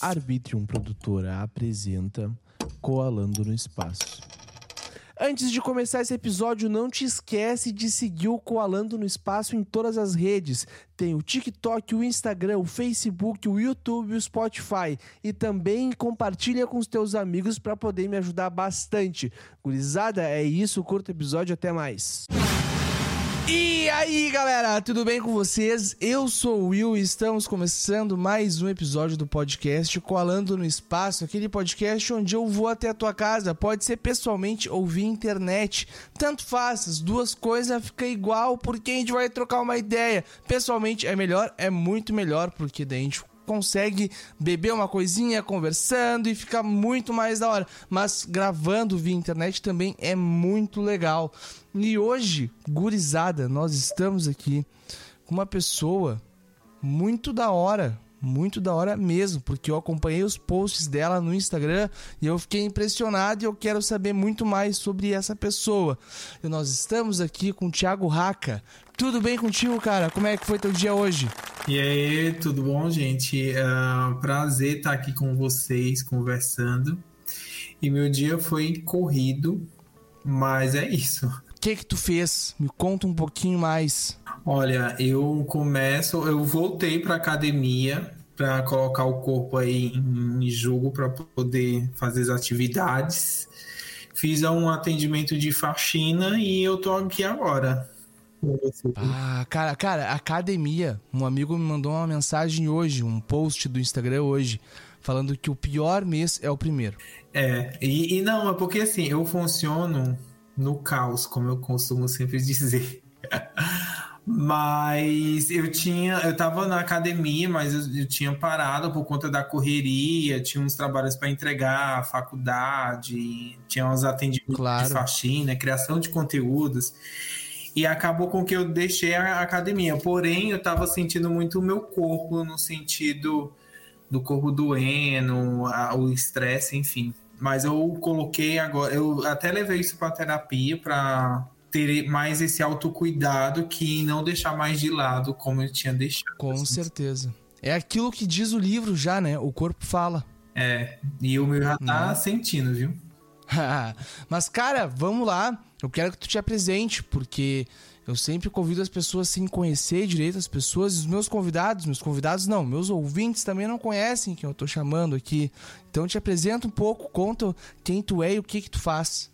Arbitrium Produtora apresenta Coalando no Espaço. Antes de começar esse episódio, não te esquece de seguir o Coalando no Espaço em todas as redes. Tem o TikTok, o Instagram, o Facebook, o YouTube o Spotify. E também compartilha com os teus amigos para poder me ajudar bastante. Gurizada, é isso. Curta o episódio. Até mais. E aí, galera, tudo bem com vocês? Eu sou o Will e estamos começando mais um episódio do podcast Coalando no Espaço, aquele podcast onde eu vou até a tua casa, pode ser pessoalmente ou via internet, tanto faz, as duas coisas ficam igual porque a gente vai trocar uma ideia. Pessoalmente é melhor, é muito melhor, porque daí a gente consegue beber uma coisinha conversando e ficar muito mais da hora. Mas gravando via internet também é muito legal. E hoje, gurizada, nós estamos aqui com uma pessoa muito da hora, muito da hora mesmo, porque eu acompanhei os posts dela no Instagram e eu fiquei impressionado e eu quero saber muito mais sobre essa pessoa. E nós estamos aqui com o Thiago Raca. Tudo bem contigo, cara? Como é que foi teu dia hoje? E aí, tudo bom, gente? É prazer estar aqui com vocês conversando. E meu dia foi corrido, mas é isso. O que que tu fez? Me conta um pouquinho mais. Olha, eu começo, eu voltei para academia para colocar o corpo aí em jogo para poder fazer as atividades. Fiz um atendimento de faxina e eu tô aqui agora. Ah, cara, cara, academia. Um amigo me mandou uma mensagem hoje, um post do Instagram hoje, falando que o pior mês é o primeiro. É, e, e não, é porque assim, eu funciono no caos, como eu costumo sempre dizer. Mas eu tinha, eu tava na academia, mas eu, eu, tinha parado por conta da correria, tinha uns trabalhos para entregar, faculdade, tinha uns atendimentos claro. de faxina, criação de conteúdos. E acabou com que eu deixei a academia. Porém, eu tava sentindo muito o meu corpo, no sentido do corpo doendo, a, o estresse, enfim. Mas eu coloquei agora, eu até levei isso para terapia para ter mais esse autocuidado que não deixar mais de lado como eu tinha deixado. Com assim. certeza. É aquilo que diz o livro já, né? O corpo fala. É, e o meu já tá né? sentindo, viu? Mas, cara, vamos lá. Eu quero que tu te apresente, porque eu sempre convido as pessoas sem conhecer direito as pessoas. Os meus convidados, meus convidados não, meus ouvintes também não conhecem quem eu tô chamando aqui. Então te apresenta um pouco, conta quem tu é e o que que tu faz.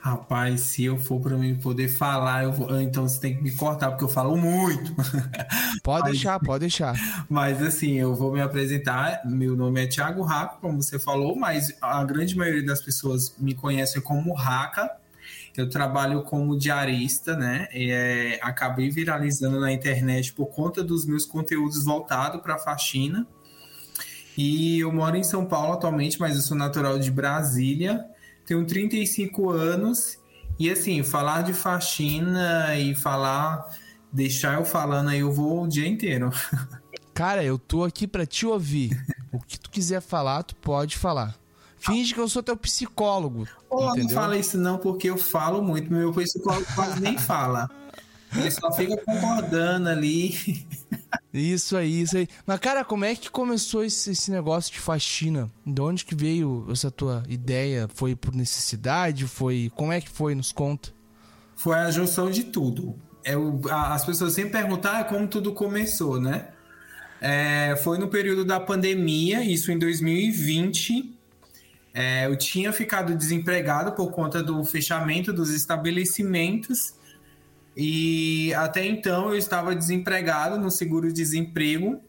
Rapaz, se eu for para mim poder falar, eu vou... então você tem que me cortar, porque eu falo muito. Pode mas, deixar, pode deixar. Mas assim, eu vou me apresentar. Meu nome é Thiago Raca, como você falou, mas a grande maioria das pessoas me conhecem como Raca. Eu trabalho como diarista, né? E, é, acabei viralizando na internet por conta dos meus conteúdos voltados para faxina. E eu moro em São Paulo atualmente, mas eu sou natural de Brasília. Tenho 35 anos. E assim, falar de faxina e falar, deixar eu falando aí, eu vou o dia inteiro. Cara, eu tô aqui para te ouvir. O que tu quiser falar, tu pode falar. Finge que eu sou teu psicólogo. Oh, entendeu? não fala isso não, porque eu falo muito. Meu psicólogo quase nem fala. Ele só fica concordando ali. Isso aí, isso aí. Mas, cara, como é que começou esse, esse, negócio de faxina? De onde que veio essa tua ideia? Foi por necessidade? Foi. Como é que foi? Nos conta. Foi a junção de tudo. A, as pessoas sempre perguntam ah, como tudo começou, né? É, foi no período da pandemia, isso em 2020. É, eu tinha ficado desempregado por conta do fechamento dos estabelecimentos e até então eu estava desempregado no seguro-desemprego.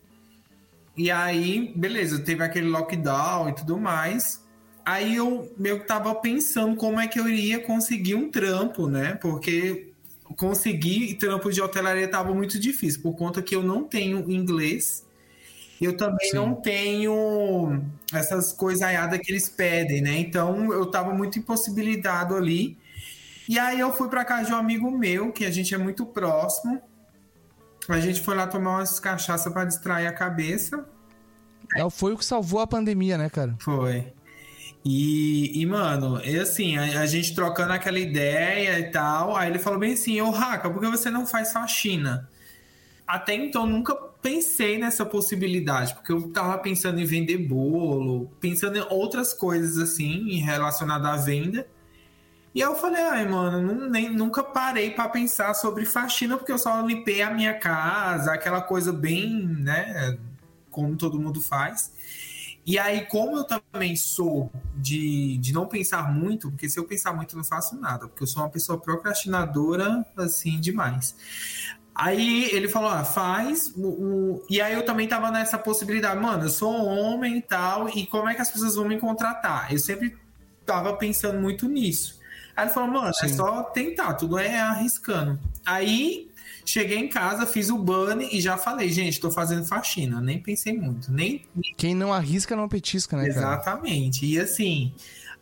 E aí, beleza, teve aquele lockdown e tudo mais. Aí eu meio que tava pensando como é que eu iria conseguir um trampo, né? Porque conseguir trampo de hotelaria estava muito difícil, por conta que eu não tenho inglês eu também Sim. não tenho essas coisaiadas que eles pedem, né? Então eu tava muito impossibilitado ali. E aí eu fui para casa de um amigo meu, que a gente é muito próximo. A gente foi lá tomar umas cachaça para distrair a cabeça. É, foi o que salvou a pandemia, né, cara? Foi. E, e mano, e assim, a, a, gente trocando aquela ideia e tal, aí ele falou bem assim, ô Raca, por que você não faz faxina? Até então nunca pensei nessa possibilidade, porque eu tava pensando em vender bolo, pensando em outras coisas assim, relacionadas à venda. E eu falei, ai, mano, nem, nunca parei para pensar sobre faxina, porque eu só limpei a minha casa, aquela coisa bem, né, como todo mundo faz. E aí, como eu também sou de, de não pensar muito, porque se eu pensar muito eu não faço nada, porque eu sou uma pessoa procrastinadora, assim, demais. Aí ele falou, ah, faz. O, o... E aí eu também tava nessa possibilidade, mano, eu sou homem e tal, e como é que as pessoas vão me contratar? Eu sempre tava pensando muito nisso. Aí ele falou, mano, é Sim. é só tentar, tudo é arriscando. Aí cheguei em casa, fiz o bunny e já falei, gente, tô fazendo faxina. Nem pensei muito. Nem. Quem não arrisca não petisca, né? Exatamente. Cara? E assim.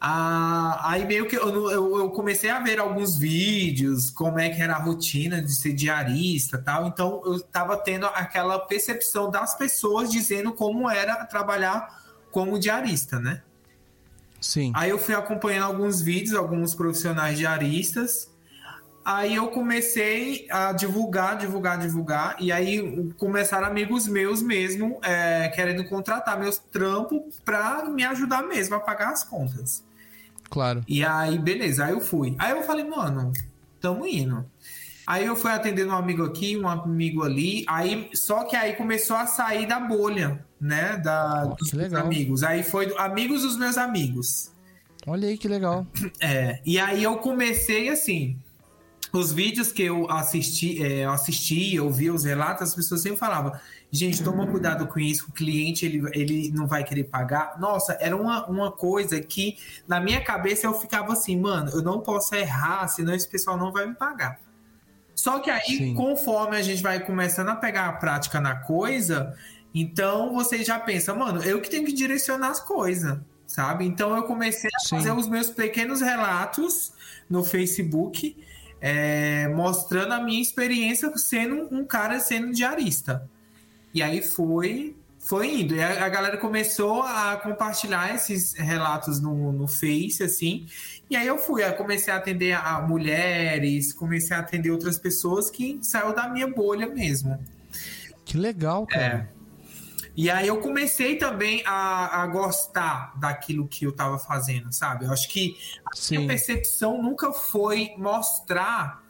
Ah, aí meio que eu, eu, eu, comecei a ver alguns vídeos, como é que era a rotina de ser diarista tal. Então eu estava tendo aquela percepção das pessoas dizendo como era trabalhar como diarista, né? Sim. Aí eu fui acompanhando alguns vídeos, alguns profissionais diaristas. Aí eu comecei a divulgar, divulgar, divulgar. E aí começaram amigos meus mesmo é, querendo contratar meus trampos para me ajudar mesmo a pagar as contas. Claro. E aí, beleza, aí eu fui. Aí eu falei, mano, tamo indo. Aí eu fui atendendo um amigo aqui, um amigo ali. Aí, só que aí começou a sair da bolha, né? Da, oh, dos legal. amigos. Aí foi amigos dos meus amigos. Olha aí que legal. É. E aí eu comecei assim. Os vídeos que eu assisti, é, eu assisti, eu vi os relatos, as pessoas sempre falavam Gente, toma cuidado com isso, o cliente ele, ele não vai querer pagar. Nossa, era uma, uma coisa que na minha cabeça eu ficava assim, mano, eu não posso errar, senão esse pessoal não vai me pagar. Só que aí, Sim. conforme a gente vai começando a pegar a prática na coisa, então você já pensa, mano, eu que tenho que direcionar as coisas, sabe? Então eu comecei a Sim. fazer os meus pequenos relatos no Facebook, é, mostrando a minha experiência sendo um cara sendo diarista. E aí foi foi indo. E a, a galera começou a compartilhar esses relatos no, no Face, assim. E aí eu fui, eu comecei a atender a mulheres, comecei a atender outras pessoas que saiu da minha bolha mesmo. Que legal, cara. É. E aí eu comecei também a, a gostar daquilo que eu estava fazendo, sabe? Eu acho que a Sim. minha percepção nunca foi mostrar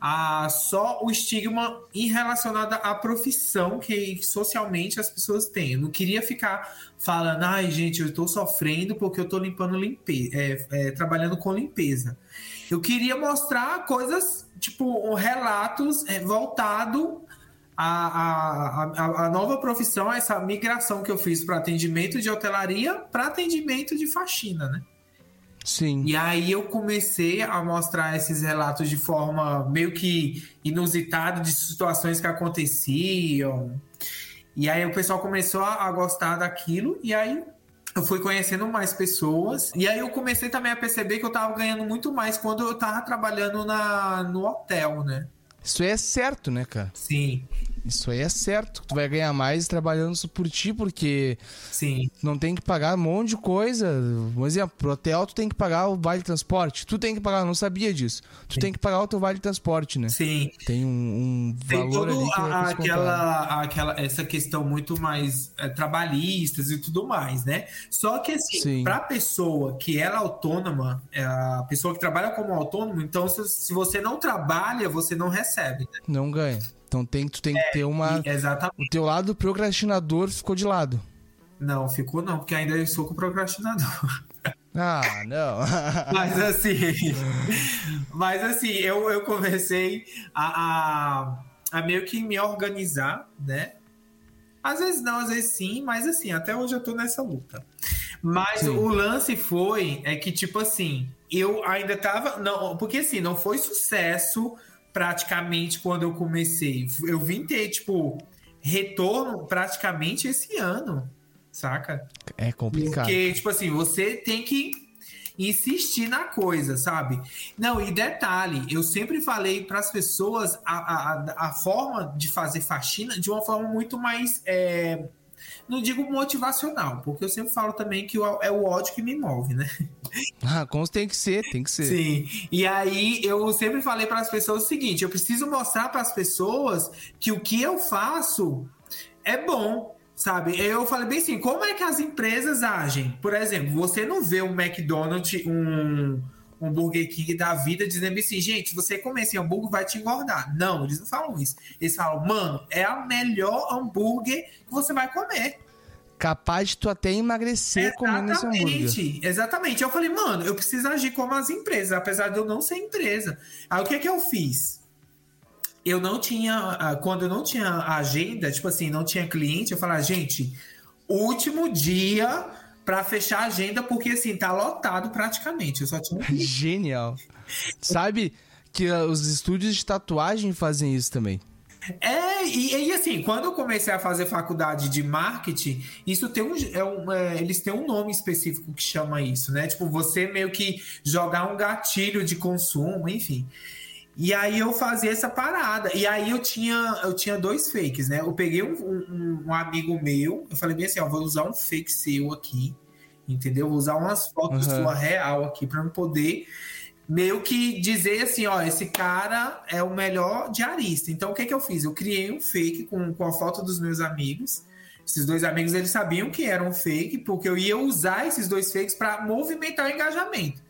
a só o estigma em relacionado à profissão que socialmente as pessoas têm. Eu não queria ficar falando, ai gente, eu estou sofrendo porque eu estou limpando limpeza, é, é, trabalhando com limpeza. Eu queria mostrar coisas, tipo, relatos é, voltado à, à, nova profissão, essa migração que eu fiz para atendimento de hotelaria para atendimento de faxina, né? Sim. E aí eu comecei a mostrar esses relatos de forma meio que inusitada de situações que aconteciam. E aí o pessoal começou a, gostar daquilo e aí eu fui conhecendo mais pessoas. E aí eu comecei também a perceber que eu tava ganhando muito mais quando eu tava trabalhando na, no hotel, né? Isso é certo, né, cara? Sim. Isso aí é certo. Tu vai ganhar mais trabalhando por ti, porque Sim. não tem que pagar um monte de coisa. Um exemplo, pro hotel tu tem que pagar o vale transporte. Tu tem que pagar, não sabia disso. Tu Sim. tem que pagar o teu vale transporte, né? Sim. Tem um, um tem valor ali que a, aquela, aquela essa questão muito mais é, trabalhistas e tudo mais, né? Só que assim, para pessoa que ela é autônoma, é a pessoa que trabalha como autônomo, então se, se você não trabalha, você não recebe. Né? Não ganha. Então tem, tu tem é, que ter uma. Exatamente. O teu lado procrastinador ficou de lado. Não, ficou não, porque ainda eu sou com procrastinador. Ah, não. mas assim. mas assim, eu, eu comecei a, a, a meio que me organizar, né? Às vezes não, às vezes sim, mas assim, até hoje eu tô nessa luta. Mas sim. o lance foi, é que, tipo assim, eu ainda tava. Não, porque assim, não foi sucesso praticamente quando eu comecei. Eu vim ter, tipo, retorno praticamente esse ano, saca? É complicado. Porque, tipo assim, você tem que insistir na coisa, sabe? Não, e detalhe, eu sempre falei para as pessoas a, a, a forma de fazer faxina de uma forma muito mais. É, não digo motivacional, porque eu sempre falo também que é o ódio que me move, né? Ah, como tem que ser, tem que ser. Sim. E aí eu sempre falei para as pessoas o seguinte: eu preciso mostrar para as pessoas que o que eu faço é bom, sabe? Eu falei bem assim, como é que as empresas agem? Por exemplo, você não vê um McDonald's, um, um Burger King da vida dizendo assim, gente, você comer esse hambúrguer vai te engordar. Não, eles não falam isso. Eles falam, mano, é a melhor hambúrguer que você vai comer. Capaz de tu até emagrecer exatamente, comendo esse hambúrguer. Exatamente. Eu falei, mano, eu preciso agir como as empresas, apesar de eu não ser empresa. Aí o que é que eu fiz? Eu não tinha, ah, quando eu não tinha agenda, tipo assim, não tinha cliente, eu falava, gente, último dia para fechar a agenda, porque assim, tá lotado praticamente. Eu só tinha. Genial. Sabe que uh, os estúdios de tatuagem fazem isso também. É, e, e, assim, quando eu comecei a fazer faculdade de marketing, isso tem um, é um é, eles têm um nome específico que chama isso, né? Tipo, você meio que jogar um gatilho de consumo, enfim. E aí eu fazia essa parada. E aí eu tinha, eu tinha dois fakes, né? Eu peguei um, um, um amigo meu, eu falei bem assim, ó, vou usar um fake seu aqui, entendeu? Vou usar umas fotos uhum. sua real aqui para eu poder meio que dizer assim, ó, esse cara é o melhor diarista. Então, o que que eu fiz? Eu criei um fake com, com a foto dos meus amigos. Esses dois amigos, eles sabiam que era um fake, porque eu ia usar esses dois fakes para movimentar o engajamento.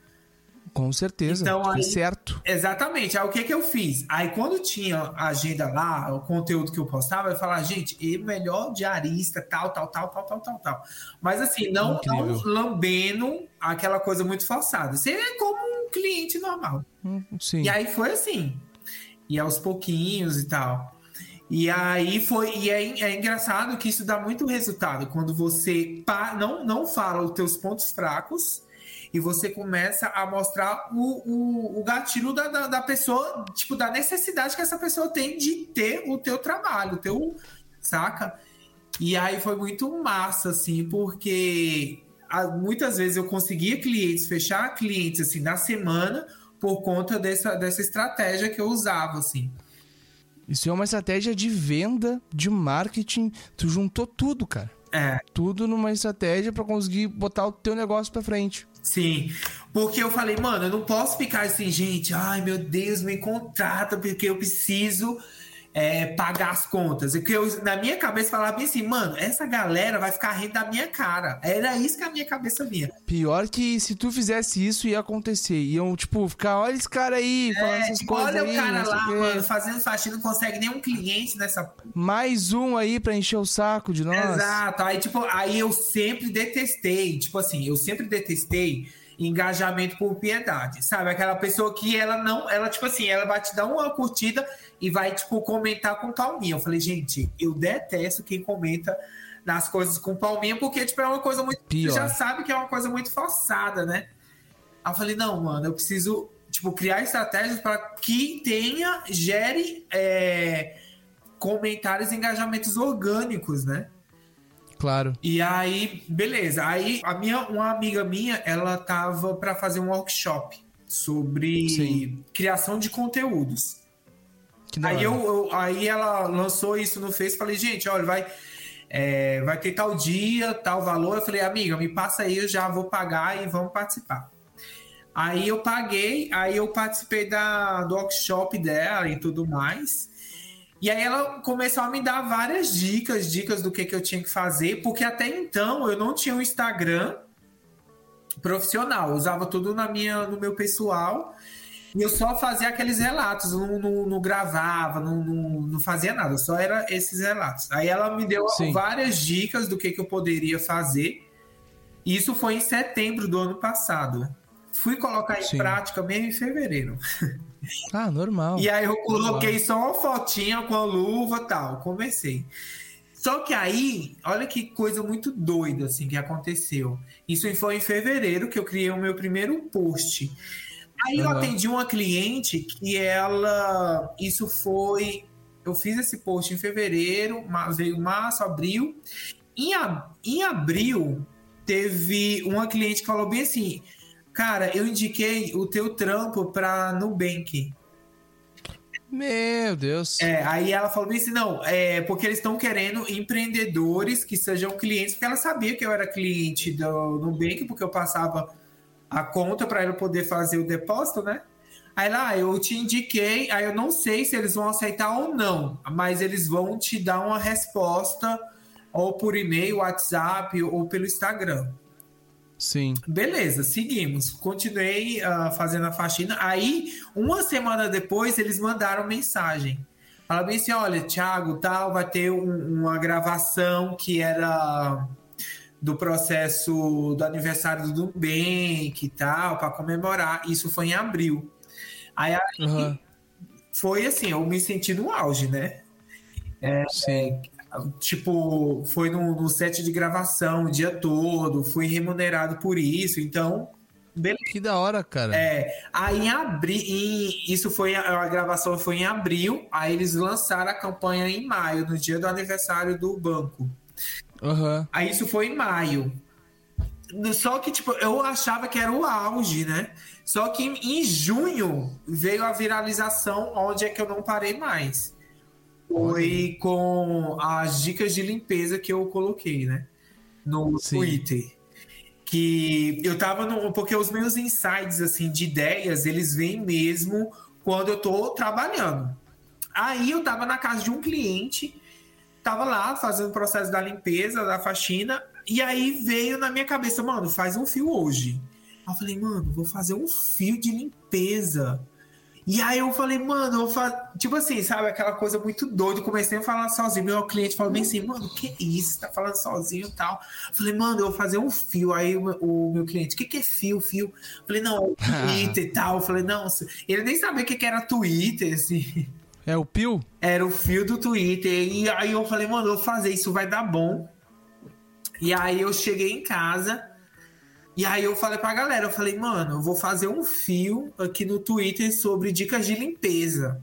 Com certeza, então, aí, certo. Exatamente. Aí o que que eu fiz? Aí quando tinha a agenda lá, o conteúdo que eu postava, eu falava, gente, e melhor diarista, tal, tal, tal, tal, tal, tal, tal. Mas assim, não, não lambendo aquela coisa muito forçada. Você é como um cliente normal. Hum, sim. E aí foi assim. E aos pouquinhos e tal. E aí foi. E é, é engraçado que isso dá muito resultado quando você pa, não, não fala os teus pontos fracos e você começa a mostrar o, o, o gatilho da, da, da, pessoa, tipo, da necessidade que essa pessoa tem de ter o teu trabalho, o teu. Saca? E aí foi muito massa, assim, porque muitas vezes eu conseguia clientes, fechar clientes assim na semana por conta dessa, dessa estratégia que eu usava, assim. Isso é uma estratégia de venda, de marketing. Tu juntou tudo, cara. É. Tudo numa estratégia para conseguir botar o teu negócio para frente. Sim, porque eu falei, mano, eu não posso ficar assim, gente, ai meu Deus, me contrata porque eu preciso é, pagar as contas. E que eu, na minha cabeça, falava assim, mano, essa galera vai ficar rindo da minha cara. Era isso que a minha cabeça via. Pior que se tu fizesse isso, ia acontecer. Iam, tipo, ficar, olha esse cara aí, é, falando essas tipo, coisas Olha aí, o cara lá, mano, fazendo faxina, não consegue nenhum cliente nessa... Mais um aí pra encher o saco de nós. Exato. Aí, tipo, aí eu sempre detestei, tipo assim, eu sempre detestei engajamento por piedade, sabe? Aquela pessoa que ela não, ela tipo assim, ela vai te dar uma curtida e vai tipo comentar com palminha. Eu falei, gente, eu detesto quem comenta nas coisas com palminha porque tipo é uma coisa muito, Pior. já sabe que é uma coisa muito forçada, né? Aí eu falei, não, mano, eu preciso tipo criar estratégias para que tenha gere é, comentários e engajamentos orgânicos, né? Claro. E aí, beleza. Aí a minha, uma amiga minha, ela tava para fazer um workshop sobre Sim. criação de conteúdos. Aí, eu, eu, aí ela lançou isso no Face, falei, gente, olha, vai é, vai ter tal dia, tal valor. Eu falei, amiga, me passa aí, eu já vou pagar e vamos participar. Aí eu paguei, aí eu participei da, do workshop dela e tudo mais. E aí ela começou a me dar várias dicas, dicas do que, que eu tinha que fazer, porque até então eu não tinha um Instagram profissional, eu usava tudo na minha, no meu pessoal. E eu só fazia aqueles relatos, não, não, não gravava, não, não, não, fazia nada, só era esses relatos. Aí ela me deu Sim. várias dicas do que, que eu poderia fazer. Isso foi em setembro do ano passado. Fui colocar em Sim. prática mesmo em fevereiro. Ah, normal. E aí eu coloquei normal. só uma fotinha com a luva e tal. Comecei. Só que aí, olha que coisa muito doida assim que aconteceu. Isso foi em fevereiro que eu criei o meu primeiro post. Aí eu atendi uma cliente que ela. Isso foi. Eu fiz esse post em fevereiro, veio março, abril. Em, em abril, teve uma cliente que falou bem assim: Cara, eu indiquei o teu trampo pra Nubank. Meu Deus. É, aí ela falou assim: não, é porque eles estão querendo empreendedores que sejam clientes, porque ela sabia que eu era cliente do Nubank, porque eu passava a conta para ela poder fazer o depósito, né? Aí lá, eu te indiquei, aí eu não sei se eles vão aceitar ou não, mas eles vão te dar uma resposta ou por e-mail, WhatsApp ou pelo Instagram. Sim. Beleza, seguimos. Continuei uh, fazendo a faxina. Aí, uma semana depois, eles mandaram mensagem. Falaram bem assim: olha, Thiago, tal, vai ter um, uma gravação que era do processo do aniversário do Nubank e tal, para comemorar. Isso foi em abril. Aí, aí uhum. foi assim, eu me senti no auge, né? É, Sim. tipo, foi no, no, set de gravação o dia todo, fui remunerado por isso, então. Beleza. Que da hora, cara. É, aí em abril, isso foi a gravação foi em abril, aí eles lançaram a campanha em maio, no dia do aniversário do banco. Uhum. Aí isso foi em maio. Só que, tipo, eu achava que era o auge, né? Só que em, junho veio a viralização, onde é que eu não parei mais. Foi com as dicas de limpeza que eu coloquei, né? No Sim. Twitter. Que eu tava no. Porque os meus insights, assim, de ideias, eles vêm mesmo quando eu tô trabalhando. Aí eu tava na casa de um cliente, tava lá fazendo o processo da limpeza, da faxina, e aí veio na minha cabeça, mano, faz um fio hoje. Aí eu falei, mano, vou fazer um fio de limpeza. E aí eu falei, mano, eu faço. Tipo assim, sabe, aquela coisa muito doida. Comecei a falar sozinho. Meu cliente falou bem assim, mano, que isso? Você tá falando sozinho e tal. Eu falei, mano, eu vou fazer um fio. Aí o, o meu cliente, o que, que é fio, fio? Eu falei, não, é Twitter e tal. Eu falei, não, ele nem sabia o que, que era Twitter, assim. É o Pio? Era o fio do Twitter. E aí eu falei, mano, eu vou fazer isso, vai dar bom. E aí eu cheguei em casa. E aí eu falei pra galera, eu falei, mano, eu vou fazer um fio aqui no Twitter sobre dicas de limpeza.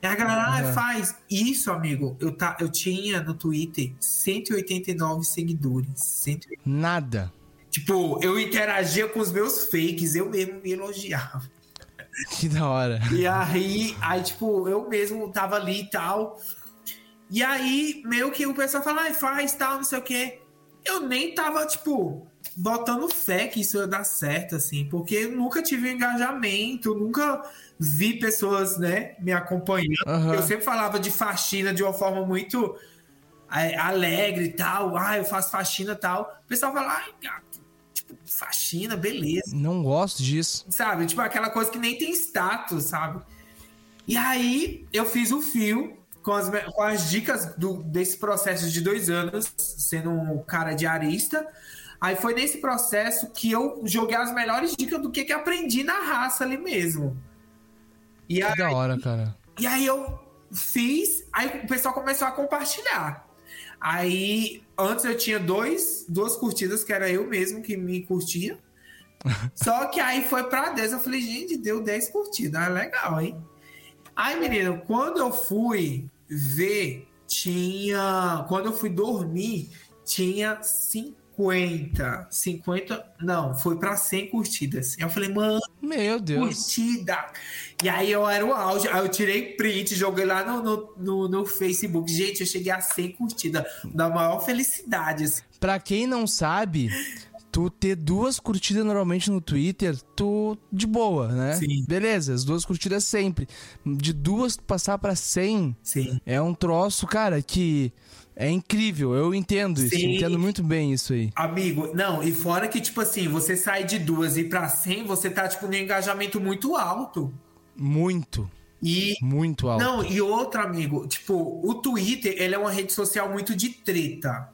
E a galera, ah, faz. Isso, amigo, eu, tá, eu tinha no Twitter 189 seguidores. 189. Nada. Tipo, eu interagia com os meus fakes, eu mesmo me elogiava. Que da hora. E aí, aí, tipo, eu mesmo tava ali e tal. E aí, meio que o pessoal fala, ah, faz tal, não sei o quê. Eu nem tava, tipo, botando fé que isso ia dar certo, assim, porque eu nunca tive engajamento, nunca vi pessoas, né, me acompanhando. Uhum. Eu sempre falava de faxina de uma forma muito é, alegre e tal. Ah, eu faço faxina e tal. O pessoal fala, ai, gato, tipo, faxina, beleza. Não gosto disso. Sabe? Tipo, aquela coisa que nem tem status, sabe? E aí eu fiz o fio com as, com as dicas do, desse processo de dois anos, sendo um cara diarista. Aí foi nesse processo que eu joguei as melhores dicas do que, que aprendi na raça ali mesmo. E que aí, da hora, cara. E aí eu fiz, aí o pessoal começou a compartilhar. Aí, antes eu tinha dois, duas curtidas, que era eu mesmo que me curtia. Só que aí foi pra 10, eu falei, gente, deu 10 curtidas, é legal, hein? Aí, menino, quando eu fui ver, tinha. Quando eu fui dormir, tinha 50 50, 50, não, foi para 100 curtidas. Eu falei, mano, meu Deus, curtida. E aí eu era o auge, aí eu tirei print, joguei lá no, no, no, no Facebook. Gente, eu cheguei a 100 curtidas, da maior felicidade. Assim. Pra quem não sabe, tu ter duas curtidas normalmente no Twitter, tu de boa, né? Sim. Beleza, as duas curtidas sempre. De duas passar para 100 Sim. é um troço, cara, que é incrível, eu entendo isso, Sim. entendo muito bem isso aí. Amigo, não, e fora que, tipo assim, você sai de duas e pra 100, você tá, tipo, num engajamento muito alto. Muito. E, muito alto. Não, e outro, amigo, tipo, o Twitter, ele é uma rede social muito de treta.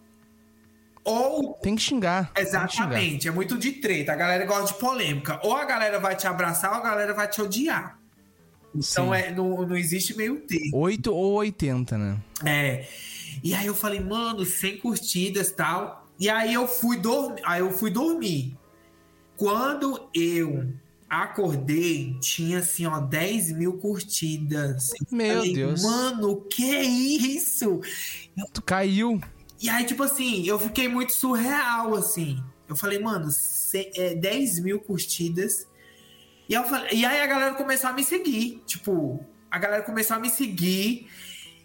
Ou. Tem que xingar. Exatamente, que xingar. é muito de treta. A galera gosta de polêmica. Ou a galera vai te abraçar ou a galera vai te odiar. Então é, não, não existe meio termo. 8 ou 80, né? É. E aí eu falei, mano, sem curtidas tal. E aí eu fui dormir. Aí eu fui dormir. Quando eu acordei, tinha assim, ó, 10 mil curtidas. Meu falei, Deus. Mano, que é isso? Tu caiu. E aí, tipo assim, eu fiquei muito surreal, assim. Eu falei, mano, é, 10 mil curtidas. E, eu falei, e aí a galera começou a me seguir. Tipo, a galera começou a me seguir.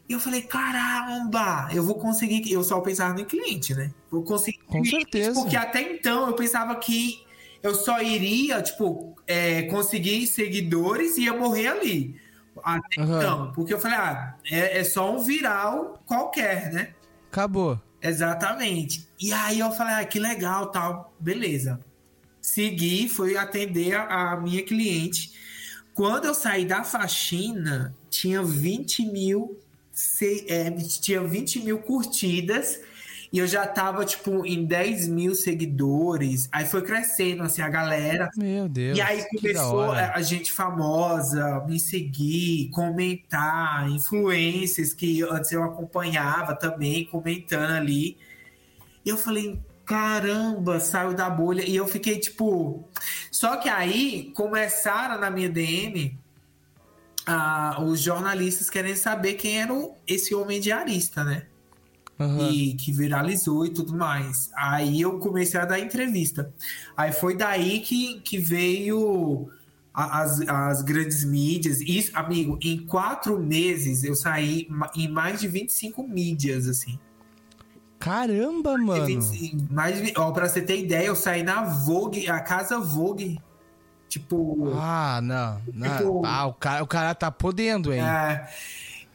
E eu falei, caramba, eu vou conseguir. Eu só pensava no cliente, né? Vou conseguir. Com certeza. Porque até então eu pensava que eu só iria, tipo, é, conseguir seguidores e ia morrer ali. Até uhum. então, porque eu falei, ah, é, é só um viral qualquer, né? Acabou. Exatamente. E aí eu falei, ah, que legal, tal, beleza. Segui, fui atender a, a minha cliente. Quando eu saí da faxina, tinha 20 mil, é, tinha 20 mil curtidas e eu já tava, tipo, em 10 mil seguidores. Aí foi crescendo, assim, a galera. Meu Deus. E aí começou a gente famosa me seguir, comentar, influências que antes eu acompanhava também, comentando ali. E eu falei, caramba, saiu da bolha. E eu fiquei, tipo. Só que aí começaram na minha DM. Os jornalistas querendo saber quem era o, esse homem diarista, né? uhum. e que viralizou e tudo mais. Aí eu comecei a dar entrevista. Aí foi daí que, que veio as, as grandes mídias. Isso, amigo, em quatro meses eu saí em mais de 25 mídias, assim. Caramba, mano! 25, mais de, ó, pra você ter ideia, eu saí na Vogue, a casa Vogue. Tipo. Ah, não. não. Tipo, ah, o cara, o cara tá podendo, hein? É.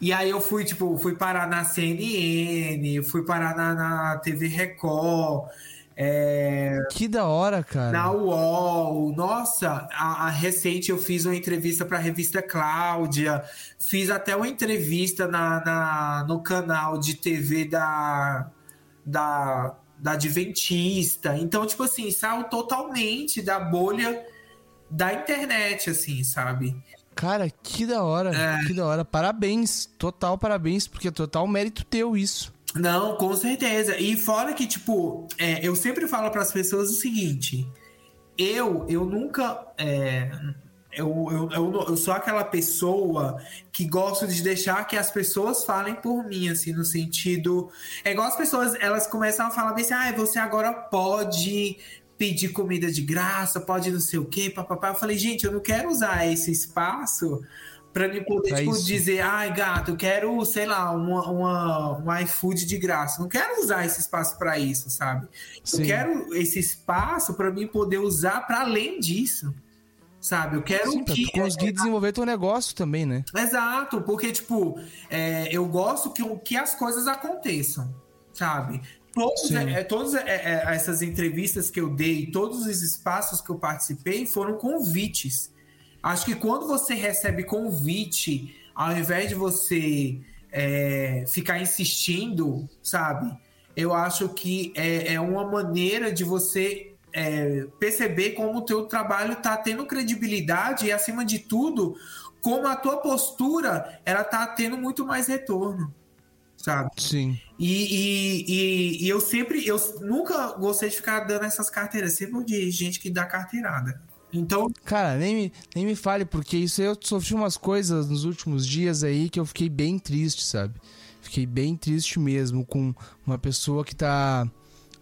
E aí eu fui, tipo, fui parar na CNN, fui parar na, na TV Record. É... Que da hora, cara. Na UOL. Nossa, a, a recente eu fiz uma entrevista para a revista Cláudia. Fiz até uma entrevista na, na, no canal de TV da, da, da Adventista. Então, tipo assim, saiu totalmente da bolha da internet, assim, sabe? Cara, que da hora, é. que da hora. Parabéns, total parabéns, porque é total mérito teu isso. Não, com certeza. E fora que, tipo, é, eu sempre falo para as pessoas o seguinte: eu, eu nunca. É, eu, eu, eu, eu, sou aquela pessoa que gosto de deixar que as pessoas falem por mim, assim, no sentido. É igual as pessoas, elas começam a falar assim, ah, você agora pode pedir comida de graça, pode não sei o quê, papapá. Eu falei, gente, eu não quero usar esse espaço para me poder tipo, dizer, ai, gato, eu quero, sei lá, uma, uma, um iFood de graça. Não quero usar esse espaço para isso, sabe? Sim. Eu quero esse espaço para mim poder usar para além disso. Sabe, eu quero Sim, que. Conseguir desenvolver teu negócio também, né? Exato, porque, tipo, é, eu gosto que, que as coisas aconteçam, sabe? Todos, é, é, todas é, é, essas entrevistas que eu dei, todos os espaços que eu participei foram convites. Acho que quando você recebe convite, ao invés de você é, ficar insistindo, sabe? Eu acho que é, é uma maneira de você perceber como o teu trabalho está tendo credibilidade e, acima de tudo, como a tua postura ela está tendo muito mais retorno sabe? Sim. E, e, e, e, eu sempre, eu nunca gostei de ficar dando essas carteiras, sempre de gente que dá carteirada. Então. Cara, nem me, nem me fale, porque isso eu sofri umas coisas nos últimos dias aí que eu fiquei bem triste, sabe? Fiquei bem triste mesmo com uma pessoa que tá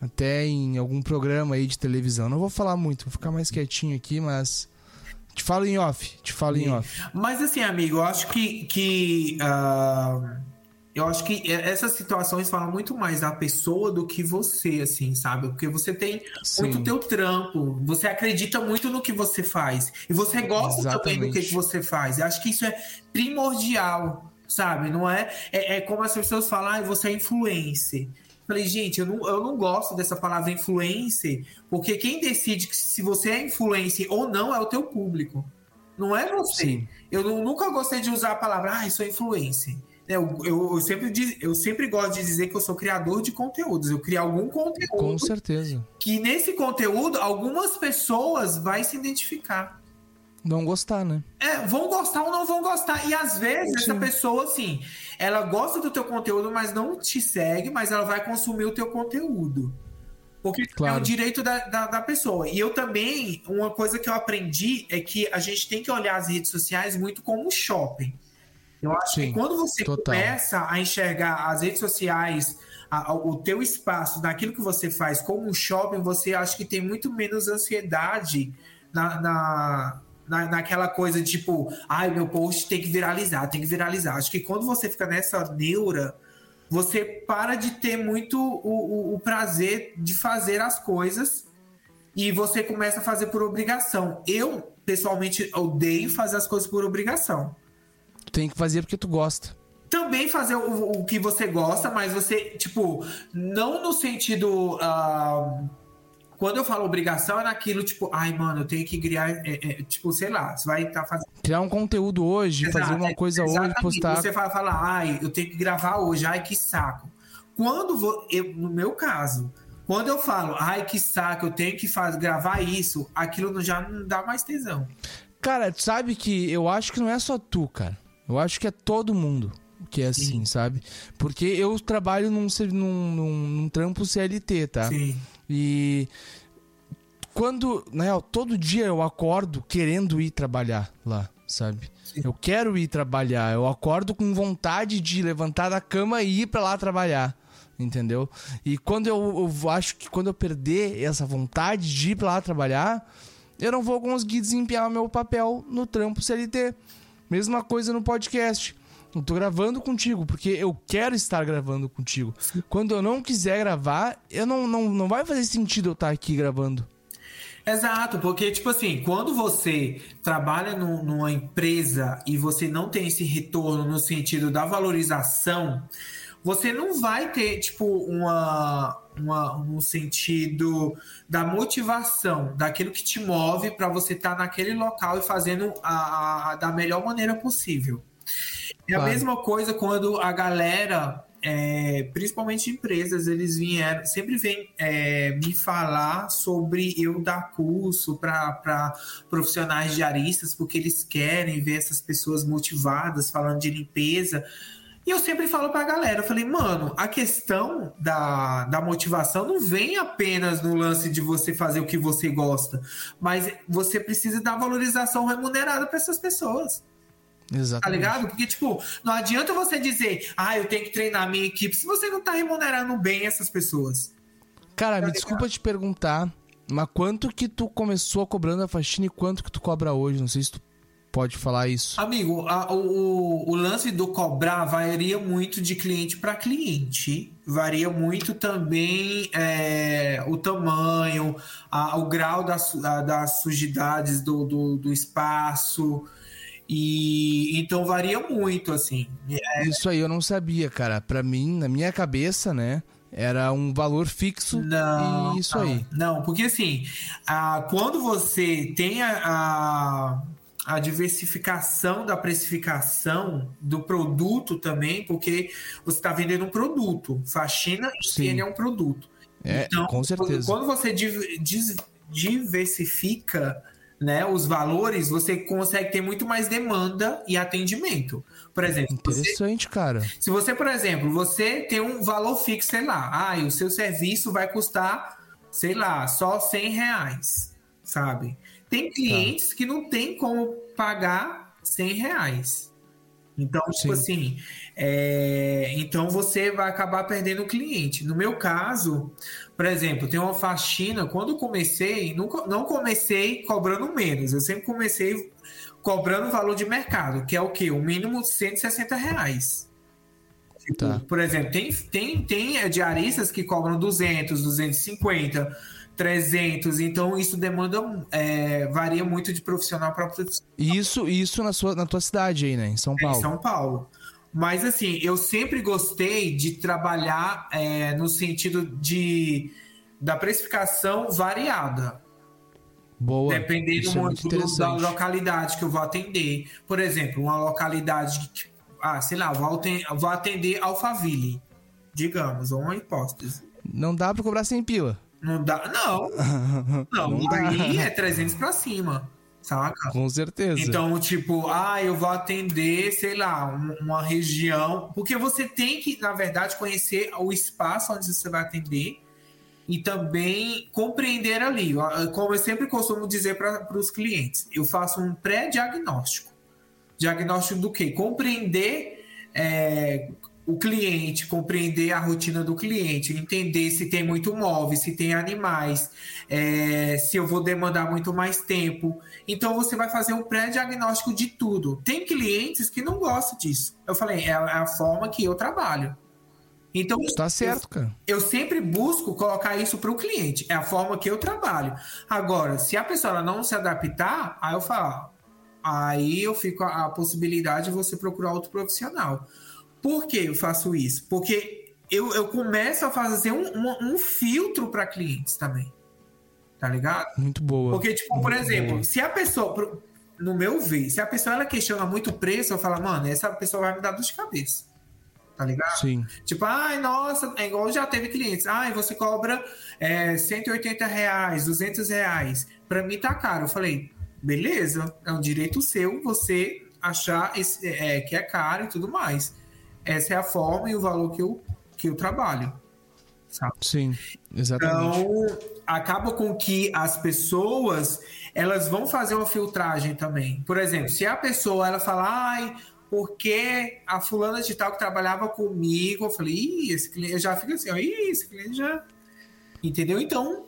até em algum programa aí de televisão. Não vou falar muito, vou ficar mais quietinho aqui, mas. Te falo em off, te falo Sim. em off. Mas assim, amigo, eu acho que. que uh eu acho que essas situações falam muito mais da pessoa do que você, assim, sabe? Porque você tem Sim. muito teu trampo, você acredita muito no que você faz. E você gosta Exatamente. também do que, que você faz. Eu acho que isso é primordial, sabe? Não é. É, é como as pessoas falam, ah, você é influencer. Falei, gente, eu não, eu não gosto dessa palavra influencer, porque quem decide se você é influencer ou não é o teu público. Não é você. Sim. Eu nunca gostei de usar a palavra, ah, sou influencer. É, eu, eu, eu, sempre, eu sempre gosto de dizer que eu sou criador de conteúdos. Eu crio algum conteúdo. Com certeza. Que nesse conteúdo, algumas pessoas vai se identificar. Vão gostar, né? É, vão gostar ou não vão gostar. E às vezes Sim. essa pessoa, assim, ela gosta do teu conteúdo, mas não te segue, mas ela vai consumir o teu conteúdo. Porque claro. é o direito da, da, da, pessoa. E eu também, uma coisa que eu aprendi é que a gente tem que olhar as redes sociais muito como um shopping. Eu acho Sim, que quando você total. começa a enxergar as redes sociais, a, a, o teu espaço, daquilo que você faz como um shopping, você acha que tem muito menos ansiedade na, na, na, naquela coisa tipo, ai, meu post tem que viralizar, tem que viralizar. Acho que quando você fica nessa neura, você para de ter muito o, o, o prazer de fazer as coisas e você começa a fazer por obrigação. Eu, pessoalmente, odeio fazer as coisas por obrigação. Tu tem que fazer porque tu gosta. Também fazer o, o que você gosta, mas você, tipo, não no sentido. Uh, quando eu falo obrigação, é naquilo, tipo, ai, mano, eu tenho que criar, é, é, tipo, sei lá, você vai estar tá fazendo. Criar um conteúdo hoje, Exato, fazer uma é, coisa hoje, postar. Você vai falar, ai, eu tenho que gravar hoje, ai, que saco. Quando vou, eu, no meu caso, quando eu falo, ai que saco, eu tenho que fazer, gravar isso, aquilo já não dá mais tesão. Cara, sabe que eu acho que não é só tu, cara. Eu acho que é todo mundo que é assim, Sim. sabe? Porque eu trabalho num, num, num, num trampo CLT, tá? Sim. E quando, na real, todo dia eu acordo querendo ir trabalhar lá, sabe? Sim. Eu quero ir trabalhar, eu acordo com vontade de levantar da cama e ir para lá trabalhar entendeu? E quando eu, eu, acho que quando eu perder essa vontade de ir pra lá trabalhar, eu não vou conseguir desempenhar o meu papel no trampo CLT. Mesma coisa no podcast. Eu tô gravando contigo, porque eu quero estar gravando contigo. Sim. Quando eu não quiser gravar, eu não, não, não vai fazer sentido eu estar aqui gravando. Exato, porque, tipo assim, quando você trabalha numa empresa e você não tem esse retorno no sentido da valorização, você não vai ter, tipo, uma, uma, um sentido da motivação, daquilo que te move para você estar tá naquele local e fazendo a, a, da melhor maneira possível. É claro. a mesma coisa quando a galera, é, principalmente empresas, eles vieram, sempre vêm é, me falar sobre eu dar curso para profissionais diaristas, porque eles querem ver essas pessoas motivadas falando de limpeza. E eu sempre falo pra galera, eu falei, mano, a questão da, da motivação não vem apenas no lance de você fazer o que você gosta, mas você precisa dar valorização remunerada para essas pessoas. Exatamente. Tá ligado? Porque, tipo, não adianta você dizer, ah, eu tenho que treinar a minha equipe, se você não tá remunerando bem essas pessoas. Cara, tá me desculpa te perguntar, mas quanto que tu começou cobrando a faxina e quanto que tu cobra hoje? Não sei se tu pode falar isso? Amigo, a, o, o lance do cobrar varia muito de cliente para cliente. Varia muito também é, o tamanho, a, o grau das, das sujidades do, do, do espaço. E então varia muito, assim. É... Isso aí eu não sabia, cara. Para mim, na minha cabeça, né? Era um valor fixo não, e isso não, aí. Não, porque assim, a, quando você tem a, a a diversificação da precificação do produto também, porque você está vendendo um produto. Faxina Sim. é um produto. É, então, com certeza. Quando você diversifica né, os valores, você consegue ter muito mais demanda e atendimento. Por exemplo, interessante, você, cara. Se você, por exemplo, você tem um valor fixo, sei lá, ah, o seu serviço vai custar, sei lá, só 100 reais, sabe? Tem tá. clientes tá. que não tem como pagar 100 reais. Então, tipo Sim. tipo assim, é... então você vai acabar perdendo o cliente. No meu caso, por exemplo, tem uma faxina, quando comecei, nunca, não comecei cobrando menos, eu sempre comecei cobrando o valor de mercado, que é o quê? O mínimo 160 reais. Tipo, tá. Por exemplo, tem, tem, tem diaristas que cobram 200, 250 300. Então, isso demanda, é, varia muito de profissional para profissional. Isso, isso na, sua, na tua cidade aí, né? Em São Paulo. É, em São Paulo. Mas, assim, eu sempre gostei de trabalhar é, no sentido de da precificação variada. Boa. Dependendo é muito do, da localidade que eu vou atender. Por exemplo, uma localidade que, ah, sei lá, vou atender, vou atender Alphaville, digamos, ou uma hipótese. Não dá para cobrar sem pila. Não dá, não. Não, não dá. aí é 300 pra cima, saca? Com certeza. Então, tipo, ah, eu vou atender, sei lá, uma região. Porque você tem que, na verdade, conhecer o espaço onde você vai atender e também compreender ali. Como eu sempre costumo dizer para os clientes, eu faço um pré-diagnóstico. Diagnóstico do quê? Compreender é, o cliente, compreender a rotina do cliente, entender se tem muito móvel, se tem animais, é, se eu vou demandar muito mais tempo. Então você vai fazer um pré-diagnóstico de tudo. Tem clientes que não gostam disso. Eu falei, é a, é a forma que eu trabalho. Então, tá certo, cara. Eu sempre busco colocar isso para o cliente. É a forma que eu trabalho. Agora, se a pessoa não se adaptar, aí eu falo, aí eu fico a, a possibilidade de você procurar outro profissional. Por que eu faço isso? Porque eu, eu começo a fazer um, um, um filtro para clientes também. Tá ligado? Muito boa. Porque, tipo, muito por exemplo, boa. se a pessoa, no meu ver, se a pessoa ela questiona muito o preço, eu falo, mano, essa pessoa vai me dar dor de cabeça. Tá ligado? Sim. Tipo, ai, nossa, é igual já teve clientes. Ai, você cobra é, 180 reais, 200 reais. Pra mim tá caro. Eu falei, beleza, é um direito seu você achar esse, é, que é caro e tudo mais. Essa é a forma e o valor que eu, que eu trabalho. Sabe? Sim, exatamente. Então, acaba com que as pessoas elas vão fazer uma filtragem também. Por exemplo, se a pessoa ela fala, ai, porque a fulana de tal que trabalhava comigo, eu falei, ih, esse cliente, eu já fico assim, ó, ih, esse cliente já. Entendeu? Então,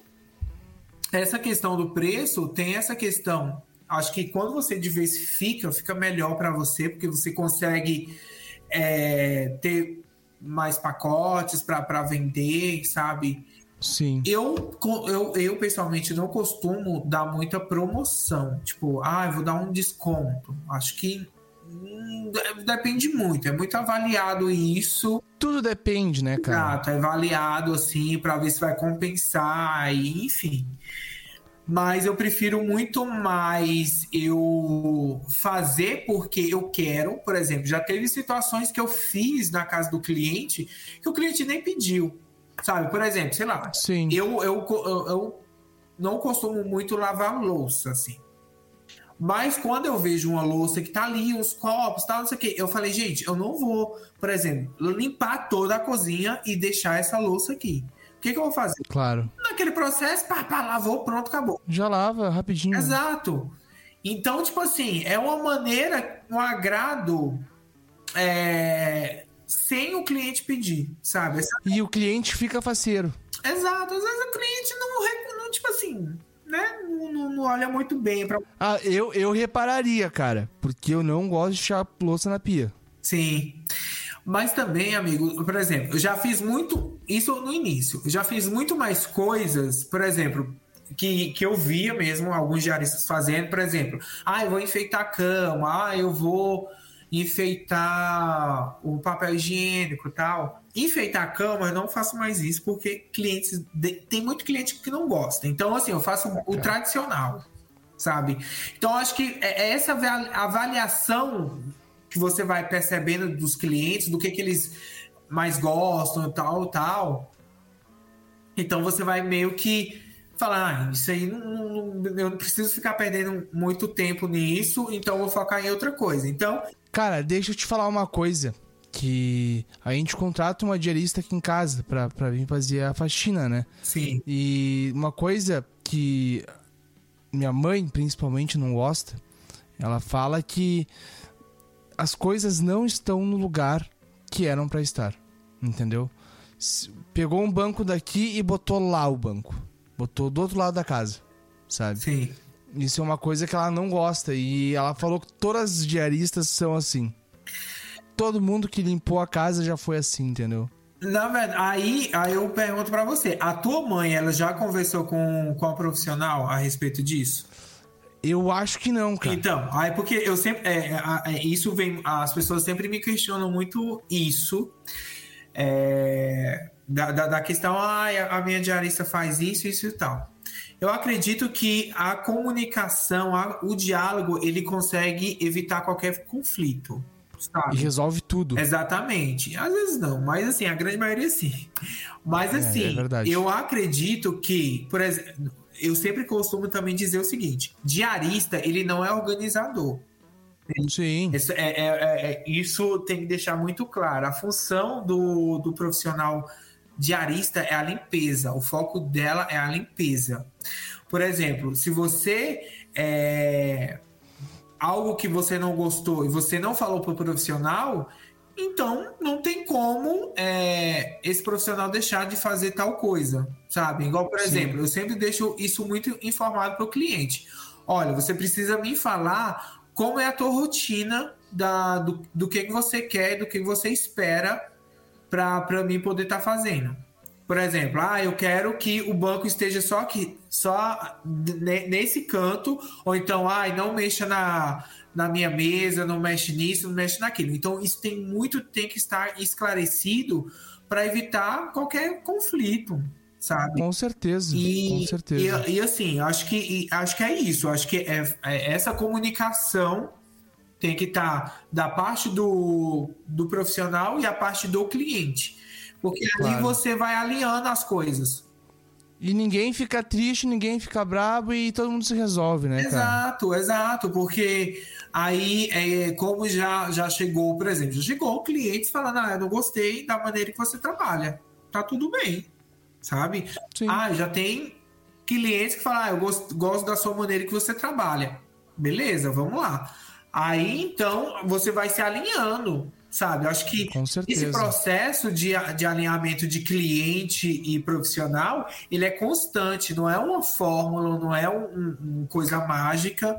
essa questão do preço tem essa questão. Acho que quando você diversifica, fica melhor para você, porque você consegue é, ter mais pacotes para vender, sabe? Sim. Eu, eu, eu, pessoalmente, não costumo dar muita promoção. Tipo, ah, eu vou dar um desconto. Acho que hum, depende muito. É muito avaliado isso. Tudo depende, né, cara? Exato, é avaliado assim para ver se vai compensar, e, enfim. Mas eu prefiro muito mais eu fazer porque eu quero. Por exemplo, já teve situações que eu fiz na casa do cliente que o cliente nem pediu. Sabe, por exemplo, sei lá. Sim. Eu, eu, eu, eu não costumo muito lavar louça, assim. Mas quando eu vejo uma louça que tá ali, uns copos, tal, não sei o quê, eu falei, gente, eu não vou, por exemplo, limpar toda a cozinha e deixar essa louça aqui. O que, que eu vou fazer? Claro. Naquele processo, pá, pá, lavou, pronto, acabou. Já lava rapidinho. Exato. Então, tipo assim, é uma maneira, um agrado é, sem o cliente pedir, sabe? Essa... E o cliente fica faceiro. Exato. Às vezes o cliente não, não tipo assim, né? Não, não, não, olha muito bem pra. Ah, eu, eu repararia, cara. Porque eu não gosto de deixar louça na pia. Sim. Mas também, amigo, por exemplo, eu já fiz muito. Isso no início. Eu já fiz muito mais coisas, por exemplo, que, que eu via mesmo alguns diaristas fazendo, por exemplo, ah, eu vou enfeitar a cama, ah, eu vou enfeitar o papel higiênico tal. Enfeitar a cama, eu não faço mais isso, porque clientes. Tem muito cliente que não gosta. Então, assim, eu faço o tradicional, sabe? Então, acho que é essa avaliação que você vai percebendo dos clientes, do que, que eles mais gostam, tal, tal. Então, você vai meio que falar, ah, isso aí não, não, eu não preciso ficar perdendo muito tempo nisso, então vou focar em outra coisa. Então, Cara, deixa eu te falar uma coisa. Que a gente contrata uma diarista aqui em casa pra, pra vir fazer a faxina, né? Sim. E uma coisa que minha mãe, principalmente, não gosta, ela fala que as coisas não estão no lugar que eram para estar. Entendeu? Pegou um banco daqui e botou lá o banco. Botou do outro lado da casa, sabe? Sim. Isso é uma coisa que ela não gosta. E ela falou que todas as diaristas são assim. Todo mundo que limpou a casa já foi assim, entendeu? Na verdade, aí, aí eu pergunto para você: a tua mãe, ela já conversou com, com a profissional a respeito disso? Eu acho que não, cara. Então, aí porque eu sempre. É, é, isso vem. As pessoas sempre me questionam muito isso. É, da, da, da, questão, ah, a minha diarista faz isso, isso e tal. Eu acredito que a comunicação, a, o diálogo, ele consegue evitar qualquer conflito. Sabe? E resolve tudo. Exatamente. Às vezes não, mas assim, a grande maioria sim. Mas assim, é, é eu acredito que, por exemplo, eu sempre costumo também dizer o seguinte: diarista, ele não é organizador. Sim. Isso, é, é, é, isso tem que deixar muito claro. A função do, do profissional diarista é a limpeza. O foco dela é a limpeza. Por exemplo, se você é algo que você não gostou e você não falou para o profissional, então não tem como é, esse profissional deixar de fazer tal coisa, sabe? Igual, por Sim. exemplo, eu sempre deixo isso muito informado para o cliente. Olha, você precisa me falar como é a tua rotina da, do, do que você quer, do que você espera para mim poder estar tá fazendo. Por exemplo, ah, eu quero que o banco esteja só aqui, só nesse canto, ou então, ah, não mexa na, na minha mesa, não mexe nisso, não mexe naquilo. Então, isso tem muito tem que estar esclarecido para evitar qualquer conflito, sabe? Com certeza, e, com certeza. E, e assim, acho que, acho que é isso. Acho que é, é essa comunicação tem que estar tá da parte do, do profissional e a parte do cliente. Porque claro. ali você vai alinhando as coisas. E ninguém fica triste, ninguém fica bravo e todo mundo se resolve, né? Exato, cara? exato. Porque aí, é, como já, já chegou, por exemplo, já chegou clientes falando: ah, eu não gostei da maneira que você trabalha. Tá tudo bem, sabe? Sim. Ah, já tem clientes que falam: ah, eu gosto, gosto da sua maneira que você trabalha. Beleza, vamos lá. Aí então você vai se alinhando, sabe? Eu acho que esse processo de, de alinhamento de cliente e profissional ele é constante, não é uma fórmula, não é uma um coisa mágica,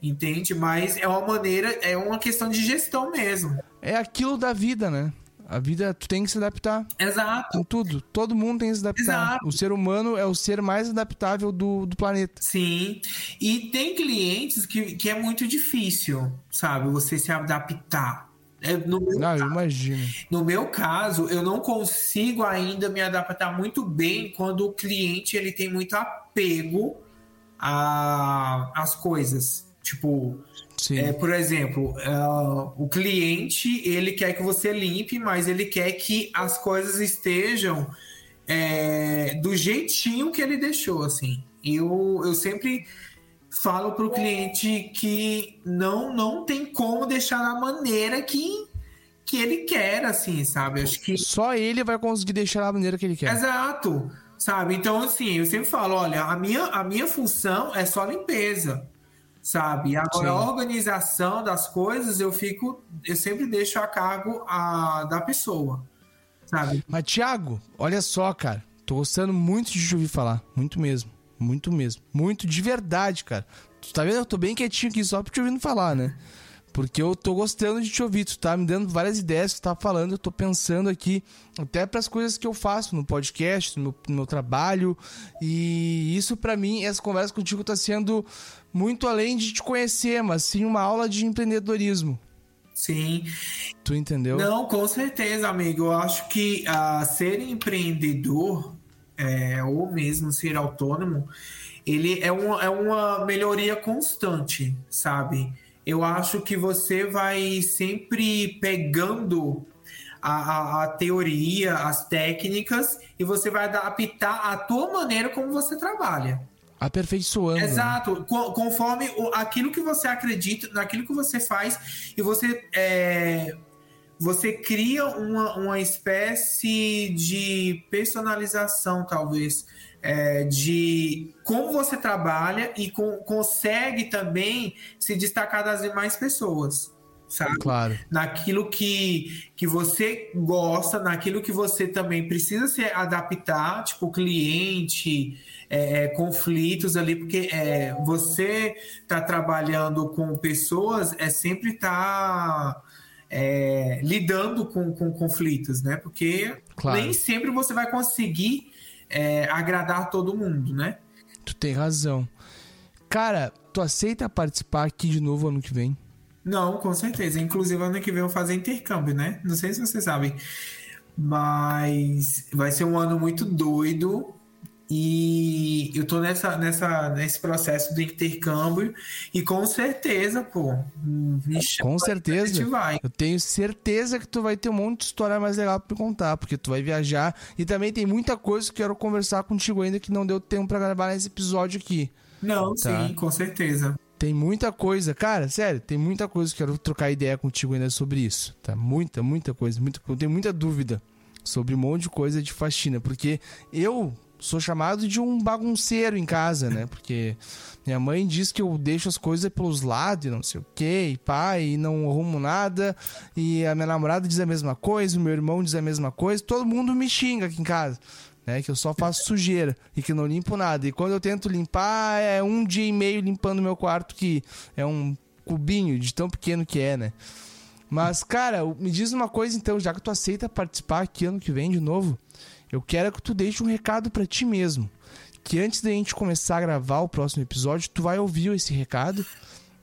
entende? Mas é uma maneira, é uma questão de gestão mesmo. É aquilo da vida, né? A vida, tu tem que se adaptar. Exato. Com tudo. Todo mundo tem que se adaptar. Exato. O ser humano é o ser mais adaptável do, do planeta. Sim. E tem clientes que, que é muito difícil, sabe? Você se adaptar. É, no meu não, caso, eu imagino. No meu caso, eu não consigo ainda me adaptar muito bem quando o cliente ele tem muito apego às coisas. Tipo, é, por exemplo, uh, o cliente ele quer que você limpe, mas ele quer que as coisas estejam é, do jeitinho que ele deixou, assim. Eu, eu sempre falo para o cliente que não não tem como deixar da maneira que que ele quer, assim, sabe? Acho que só ele vai conseguir deixar da maneira que ele quer. Exato, sabe? Então, assim, eu sempre falo, olha, a minha a minha função é só limpeza sabe? Agora, Sim. a organização das coisas, eu fico, eu sempre deixo a cargo a, da pessoa, sabe? Mas, Thiago, olha só, cara, tô gostando muito de te ouvir falar, muito mesmo, muito mesmo, muito de verdade, cara. Tu tá vendo? Eu tô bem quietinho aqui só pra te ouvindo falar, né? Porque eu tô gostando de te ouvir, tu tá me dando várias ideias tu tá falando, eu tô pensando aqui até para as coisas que eu faço no podcast, no meu, no meu trabalho. E isso para mim, essa conversa contigo tá sendo muito além de te conhecer, mas sim uma aula de empreendedorismo. Sim. Tu entendeu? Não, com certeza, amigo. Eu acho que uh, ser empreendedor, é, ou mesmo ser autônomo, ele é uma, é uma melhoria constante, sabe? eu acho que você vai sempre pegando a, a, a, teoria, as técnicas, e você vai adaptar a tua maneira como você trabalha. Aperfeiçoando. Né? Exato. Conforme o, aquilo que você acredita, naquilo que você faz, e você. É, você cria uma, uma espécie de personalização, talvez, é, de como você trabalha e com, consegue também se destacar das demais pessoas. Sabe? Claro. Naquilo que, que você gosta, naquilo que você também precisa se adaptar, tipo cliente, é, é, conflitos ali, porque é, você tá trabalhando com pessoas, é sempre tá é, lidando com, com conflitos, né? Porque claro. nem sempre você vai conseguir é, agradar todo mundo, né? Tu tem razão. Cara, tu aceita participar aqui de novo ano que vem? Não, com certeza. Inclusive, ano que vem eu vou fazer intercâmbio, né? Não sei se vocês sabem. Mas vai ser um ano muito doido. E eu tô nessa, nessa, nesse processo do intercâmbio e com certeza, pô. com certeza. vai. Eu tenho certeza que tu vai ter um monte de história mais legal pra contar, porque tu vai viajar e também tem muita coisa que eu quero conversar contigo ainda que não deu tempo para gravar nesse episódio aqui. Não, tá? sim, com certeza. Tem muita coisa, cara, sério, tem muita coisa que eu quero trocar ideia contigo ainda sobre isso, tá? Muita, muita coisa, muita, eu tenho muita dúvida sobre um monte de coisa de faxina, porque eu sou chamado de um bagunceiro em casa, né? Porque minha mãe diz que eu deixo as coisas pelos lados e não sei o que, e pai, e não arrumo nada. E a minha namorada diz a mesma coisa, o meu irmão diz a mesma coisa, todo mundo me xinga aqui em casa. Né, que eu só faço sujeira e que não limpo nada. E quando eu tento limpar, é um dia e meio limpando meu quarto, que é um cubinho de tão pequeno que é, né? Mas, cara, me diz uma coisa então, já que tu aceita participar aqui ano que vem de novo, eu quero que tu deixe um recado para ti mesmo. Que antes da gente começar a gravar o próximo episódio, tu vai ouvir esse recado.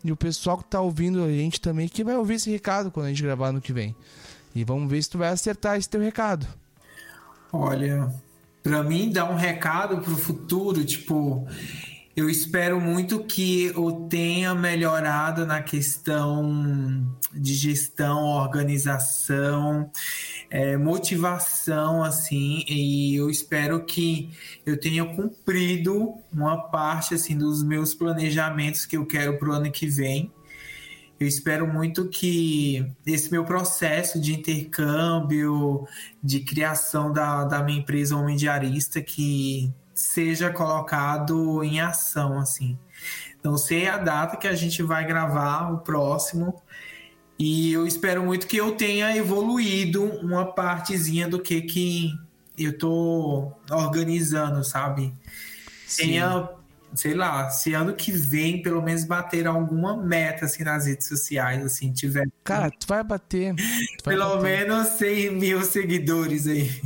E o pessoal que tá ouvindo a gente também, que vai ouvir esse recado quando a gente gravar no que vem. E vamos ver se tu vai acertar esse teu recado. Olha, para mim dar um recado pro futuro, tipo, eu espero muito que eu tenha melhorado na questão de gestão, organização, é, motivação, assim, e eu espero que eu tenha cumprido uma parte assim dos meus planejamentos que eu quero para o ano que vem. Eu espero muito que esse meu processo de intercâmbio, de criação da, da minha empresa Homem Diarista, que seja colocado em ação, assim. Não sei a data que a gente vai gravar o próximo, e eu espero muito que eu tenha evoluído uma partezinha do que que eu tô organizando, sabe? Sim. Tenha, sei lá, se ano que vem pelo menos bater alguma meta assim nas redes sociais, assim, tiver. Cara, tu vai bater. Tu vai pelo bater. menos 100 mil seguidores aí.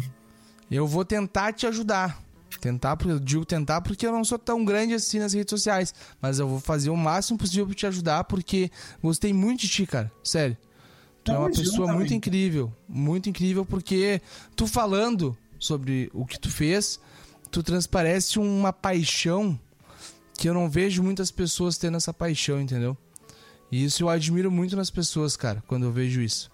Eu vou tentar te ajudar. Tentar, eu digo tentar porque eu não sou tão grande assim nas redes sociais. Mas eu vou fazer o máximo possível pra te ajudar, porque gostei muito de ti, cara. Sério. Tu é uma pessoa muito incrível. Muito incrível, porque tu falando sobre o que tu fez, tu transparece uma paixão que eu não vejo muitas pessoas tendo essa paixão, entendeu? E isso eu admiro muito nas pessoas, cara, quando eu vejo isso.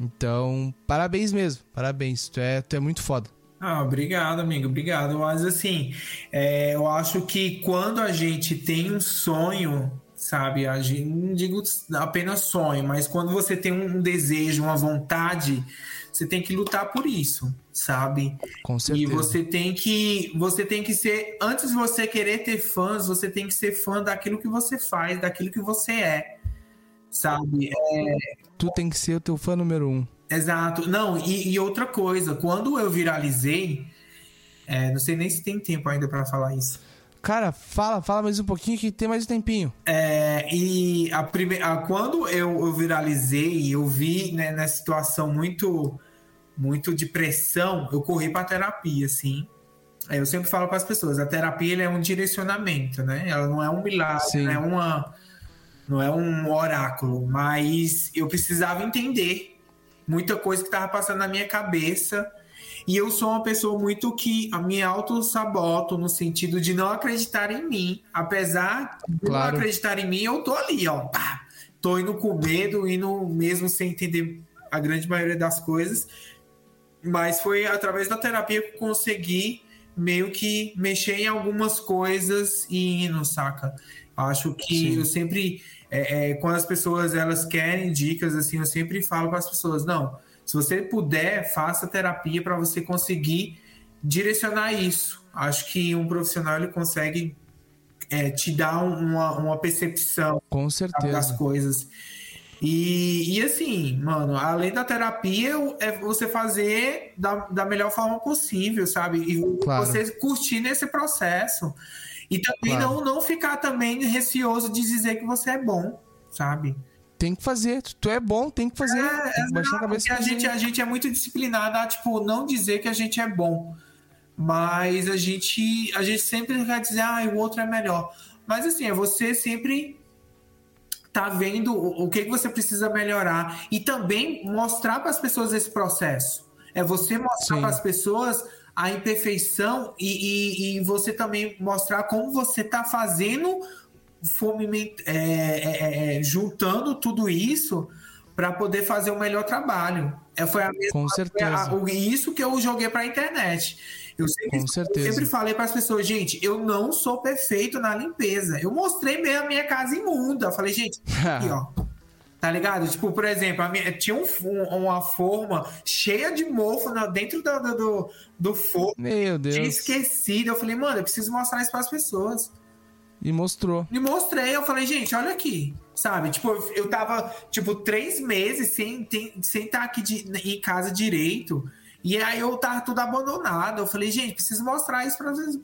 Então, parabéns mesmo, parabéns. Tu é, tu é muito foda. Ah, obrigado, amigo, obrigado. Mas assim, é, eu acho que quando a gente tem um sonho, sabe, a gente, não digo apenas sonho, mas quando você tem um desejo, uma vontade, você tem que lutar por isso, sabe? Com certeza. E você tem que, você tem que ser, antes de você querer ter fãs, você tem que ser fã daquilo que você faz, daquilo que você é, sabe? É... Tu tem que ser o teu fã número um. Exato. Não, e, e outra coisa, quando eu viralizei, é, não sei nem se tem tempo ainda para falar isso. Cara, fala, fala mais um pouquinho que tem mais um tempinho. É, e a primeira, quando eu, eu viralizei, eu vi né, nessa situação muito, muito de pressão, eu corri para terapia, assim. Eu sempre falo para as pessoas, a terapia é um direcionamento, né? Ela não é um milagre, Sim. não é uma, não é um oráculo, mas eu precisava entender muita coisa que estava passando na minha cabeça. E eu sou uma pessoa muito que a me auto-saboto no sentido de não acreditar em mim. Apesar de claro. não acreditar em mim, eu tô ali, ó. Pá, tô indo com medo, indo mesmo sem entender a grande maioria das coisas. Mas foi através da terapia que eu consegui meio que mexer em algumas coisas e indo, saca? Acho que Sim. eu sempre é, é, quando as pessoas elas querem dicas, assim, eu sempre falo para as pessoas, não, se você puder, faça terapia para você conseguir direcionar isso. Acho que um profissional ele consegue é, te dar uma, uma percepção Com certeza. das coisas. E, e assim, mano, além da terapia, é você fazer da, da melhor forma possível, sabe? E claro. você curtir nesse processo. E também claro. não, não ficar também receoso de dizer que você é bom, sabe? Tem que fazer. Tu é bom, tem que fazer. É, tem que baixar a cabeça. A gente, a gente é muito disciplinado a, tipo, não dizer que a gente é bom. Mas a gente, a gente sempre vai dizer, ah, o outro é melhor. Mas assim, é você sempre tá vendo o, o que, que você precisa melhorar. E também mostrar para as pessoas esse processo. É você mostrar para as pessoas a imperfeição e, e, e você também mostrar como você está fazendo, é, é, é, juntando tudo isso para poder fazer o melhor trabalho. É, foi a mesma, Com certeza. A, isso que eu joguei para a internet. Eu sempre, Com certeza. Eu sempre falei para as pessoas, gente, eu não sou perfeito na limpeza. Eu mostrei mesmo a minha casa imunda. Eu falei, gente, aqui, ó. Tá ligado? Tipo, por exemplo, minha, tinha um, uma forma cheia de mofo dentro do, do, do forno. Meu Deus. Tinha esquecido. Eu falei, mano, eu preciso mostrar isso para as pessoas. E mostrou. E mostrei. Eu falei, gente, olha aqui. Sabe? Tipo, eu tava, tipo, três meses sem, sem estar aqui de, em casa direito. E aí eu tava tudo abandonado. Eu falei, gente, preciso mostrar isso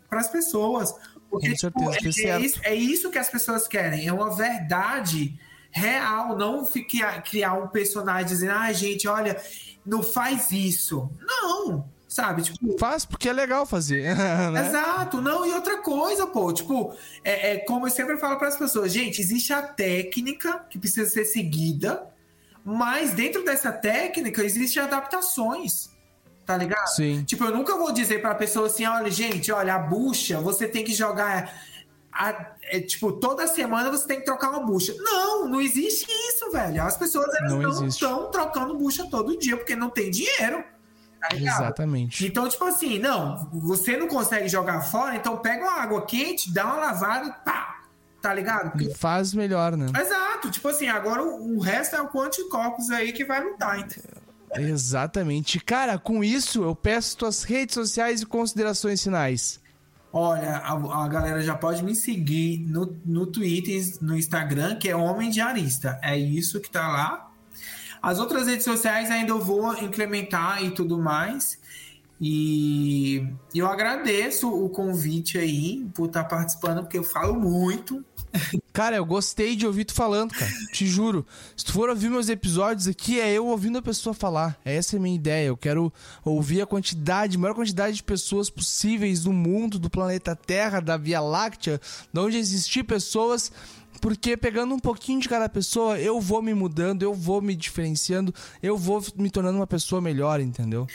para as pessoas. Porque, Com certeza, tipo, é, é, isso, é isso que as pessoas querem. É uma verdade real, não ficar, criar um personagem dizendo, ah, gente, olha, não faz isso. Não, sabe? Tipo, Faz porque é legal fazer. né? Exato, não, e outra coisa, pô, tipo, é, é como eu sempre falo para as pessoas, gente, existe a técnica que precisa ser seguida, mas dentro dessa técnica existem adaptações. Tá ligado? Sim. Tipo, eu nunca vou dizer pra pessoa assim, olha, gente, olha, a bucha, você tem que jogar. a- é, tipo, toda semana você tem que trocar uma bucha. Não, não existe isso, velho. As pessoas elas Não estão trocando bucha todo dia porque não tem dinheiro. Tá ligado? Exatamente. Então, tipo assim, não, você não consegue jogar fora, então pega uma água quente, dá uma lavada e pá, tá ligado? Porque- Faz melhor, né? Exato, tipo assim, agora o, o resto é o anticorpos aí que vai lutar, entendeu? Exatamente. Cara, com isso, eu peço tuas redes sociais e considerações finais. Olha, a, a galera já pode me seguir no, no Twitter, no Instagram, que é Homem Diarista. É isso que tá lá. As outras redes sociais ainda eu vou incrementar e tudo mais. E eu agradeço o convite aí por estar participando, porque eu falo muito. Cara, eu gostei de ouvir tu falando, cara. Te juro. Se tu for ouvir meus episódios aqui, é eu ouvindo a pessoa falar. Essa é a minha ideia. Eu quero ouvir a quantidade, maior quantidade de pessoas possíveis do mundo, do planeta Terra, da Via Láctea, de onde existir pessoas. Porque pegando um pouquinho de cada pessoa, eu vou me mudando, eu vou me diferenciando, eu vou me tornando uma pessoa melhor, entendeu?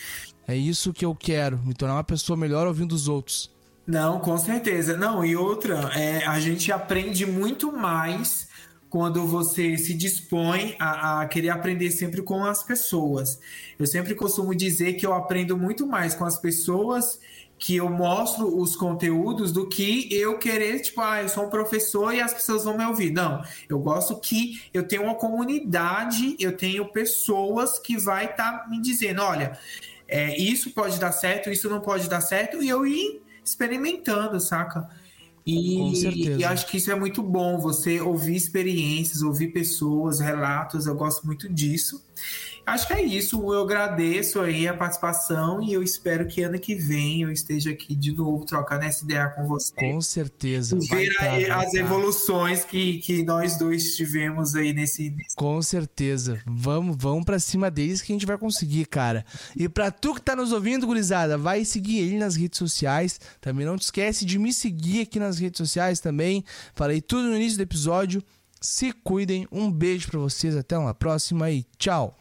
É isso que eu quero, me tornar uma pessoa melhor ouvindo os outros. Não, com certeza. Não, e outra, é, a gente aprende muito mais quando você se dispõe a, a querer aprender sempre com as pessoas. Eu sempre costumo dizer que eu aprendo muito mais com as pessoas que eu mostro os conteúdos do que eu querer, tipo, ah, eu sou um professor e as pessoas vão me ouvir. Não, eu gosto que eu tenho uma comunidade, eu tenho pessoas que vai estar me dizendo, olha, é, isso pode dar certo, isso não pode dar certo, e eu ir experimentando, saca? E, Com certeza. e acho que isso é muito bom, você ouvir experiências, ouvir pessoas, relatos, eu gosto muito disso. Acho que é isso, eu agradeço aí a participação e eu espero que ano que vem eu esteja aqui de novo trocando essa ideia com você. Com certeza. Ver tá, as tá. evoluções que, que nós dois tivemos aí nesse, nesse Com certeza. Vamos, vamos pra cima deles que a gente vai conseguir, cara. E pra tu que tá nos ouvindo, gurizada, vai seguir ele nas redes sociais. Também não te esquece de me seguir aqui nas redes sociais também. Falei tudo no início do episódio. Se cuidem. Um beijo pra vocês. Até uma próxima e tchau.